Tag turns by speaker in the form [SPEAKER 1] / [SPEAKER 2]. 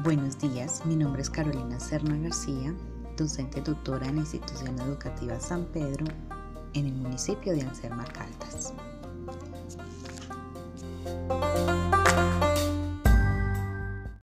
[SPEAKER 1] Buenos días, mi nombre es Carolina Serna García, docente doctora en la institución educativa San Pedro en el municipio de Anserma Caldas.